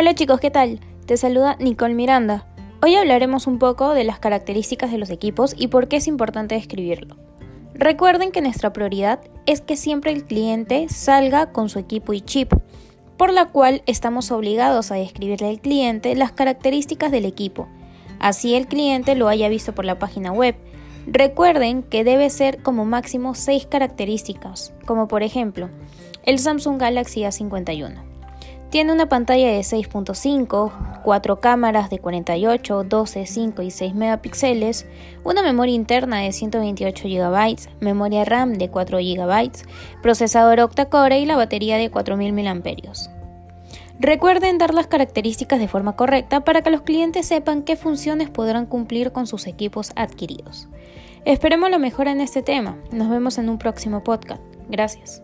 Hola chicos, ¿qué tal? Te saluda Nicole Miranda. Hoy hablaremos un poco de las características de los equipos y por qué es importante describirlo. Recuerden que nuestra prioridad es que siempre el cliente salga con su equipo y chip, por la cual estamos obligados a describirle al cliente las características del equipo, así el cliente lo haya visto por la página web. Recuerden que debe ser como máximo 6 características, como por ejemplo el Samsung Galaxy A51. Tiene una pantalla de 6.5, cuatro cámaras de 48, 12, 5 y 6 megapíxeles, una memoria interna de 128 GB, memoria RAM de 4 GB, procesador octa-core y la batería de 4000 mAh. Recuerden dar las características de forma correcta para que los clientes sepan qué funciones podrán cumplir con sus equipos adquiridos. Esperemos lo mejor en este tema. Nos vemos en un próximo podcast. Gracias.